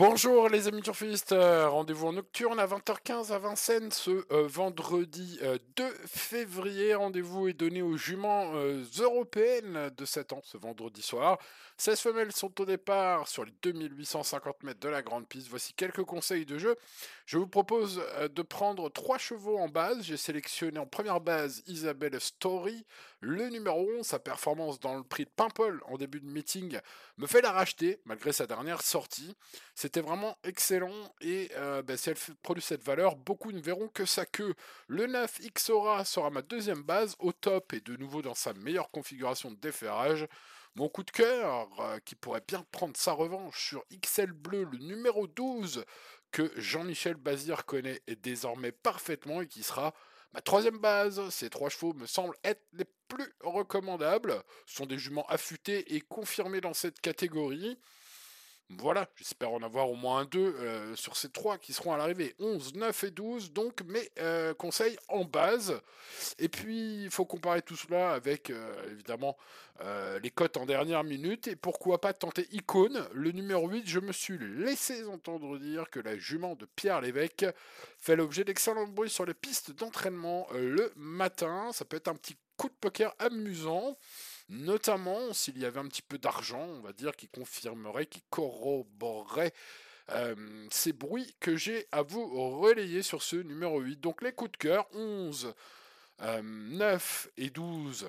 Bonjour les amis turfistes, euh, rendez-vous en nocturne à 20h15 à Vincennes ce euh, vendredi 2 euh, février. Rendez-vous est donné aux juments européennes de 7 ans ce vendredi soir. 16 femelles sont au départ sur les 2850 mètres de la grande piste. Voici quelques conseils de jeu. Je vous propose de prendre 3 chevaux en base. J'ai sélectionné en première base Isabelle Story, le numéro 11. Sa performance dans le prix de Paimpol en début de meeting me fait la racheter malgré sa dernière sortie. C'était vraiment excellent et euh, ben, si elle produit cette valeur, beaucoup ne verront que sa queue. Le 9 Xora sera ma deuxième base au top et de nouveau dans sa meilleure configuration de déferrage. Mon coup de cœur, euh, qui pourrait bien prendre sa revanche sur XL Bleu, le numéro 12, que Jean-Michel Bazir connaît désormais parfaitement et qui sera ma troisième base. Ces trois chevaux me semblent être les plus recommandables. Ce sont des juments affûtés et confirmés dans cette catégorie. Voilà, j'espère en avoir au moins deux euh, sur ces trois qui seront à l'arrivée. 11, 9 et 12, donc mes euh, conseils en base. Et puis, il faut comparer tout cela avec, euh, évidemment, les cotes en dernière minute. Et pourquoi pas tenter Icône, le numéro 8. Je me suis laissé entendre dire que la jument de Pierre Lévesque fait l'objet d'excellents bruits sur les pistes d'entraînement le matin. Ça peut être un petit coup de poker amusant notamment s'il y avait un petit peu d'argent, on va dire, qui confirmerait, qui corroborerait euh, ces bruits que j'ai à vous relayer sur ce numéro 8. Donc les coups de cœur, 11, 9 euh, et 12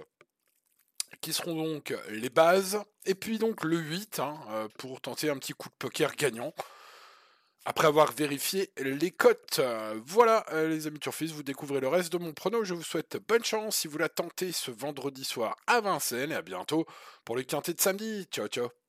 qui seront donc les bases, et puis donc le 8 hein, euh, pour tenter un petit coup de poker gagnant après avoir vérifié les cotes. Voilà euh, les amis turfistes, vous découvrez le reste de mon prono. Je vous souhaite bonne chance si vous la tentez ce vendredi soir à Vincennes et à bientôt pour le quintet de samedi. Ciao ciao